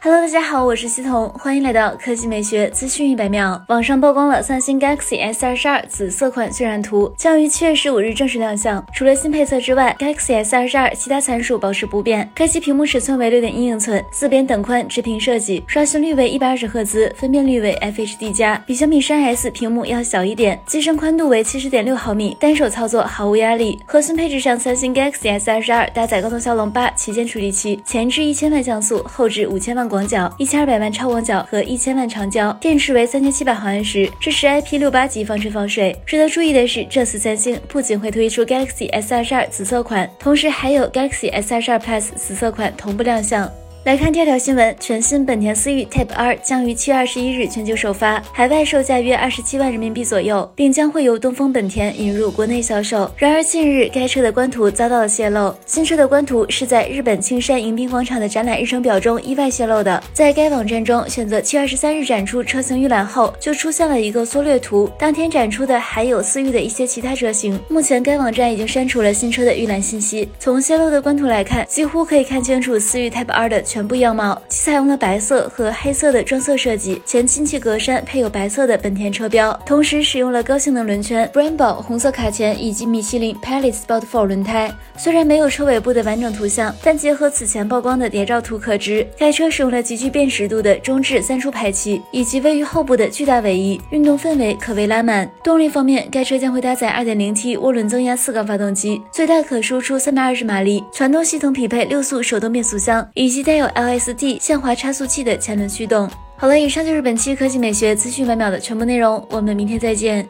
Hello，大家好，我是西彤，欢迎来到科技美学资讯一百秒。网上曝光了三星 Galaxy S 二十二紫色款渲染图，将于七月十五日正式亮相。除了新配色之外，Galaxy S 二十二其他参数保持不变。该机屏幕尺寸为六点一英寸，四边等宽直屏设计，刷新率为一百二十赫兹，分辨率为 FHD 加，比小米十 s 屏幕要小一点，机身宽度为七十点六毫米，单手操作毫无压力。核心配置上，三星 Galaxy S 二十二搭载高通骁龙八旗舰处理器，前置一千万像素，后置五千万。广角一千二百万超广角和一千万长焦，电池为三千七百毫安时，支持 IP 六八级防尘防水。值得注意的是，这次三星不仅会推出 Galaxy S 二十二紫色款，同时还有 Galaxy S 二十二 Plus 紫色款同步亮相。来看第二条新闻，全新本田思域 Type R 将于七月二十一日全球首发，海外售价约二十七万人民币左右，并将会由东风本田引入国内销售。然而近日该车的官图遭到了泄露，新车的官图是在日本青山迎宾广场的展览日程表中意外泄露的。在该网站中选择七月二十三日展出车型预览后，就出现了一个缩略图，当天展出的还有思域的一些其他车型。目前该网站已经删除了新车的预览信息。从泄露的官图来看，几乎可以看清楚思域 Type R 的全。全部样貌，其采用了白色和黑色的撞色设计，前进气格栅配有白色的本田车标，同时使用了高性能轮圈、Brembo 红色卡钳以及米其林 Pilot Sport Four 轮胎。虽然没有车尾部的完整图像，但结合此前曝光的谍照图可知，该车使用了极具辨识度的中置三出排气，以及位于后部的巨大尾翼，运动氛围可谓拉满。动力方面，该车将会搭载 2.0T 涡轮增压四缸发动机，最大可输出320马力，传动系统匹配六速手动变速箱，以及带有 LSD 限滑差速器的前轮驱动。好了，以上就是本期科技美学资讯百秒的全部内容，我们明天再见。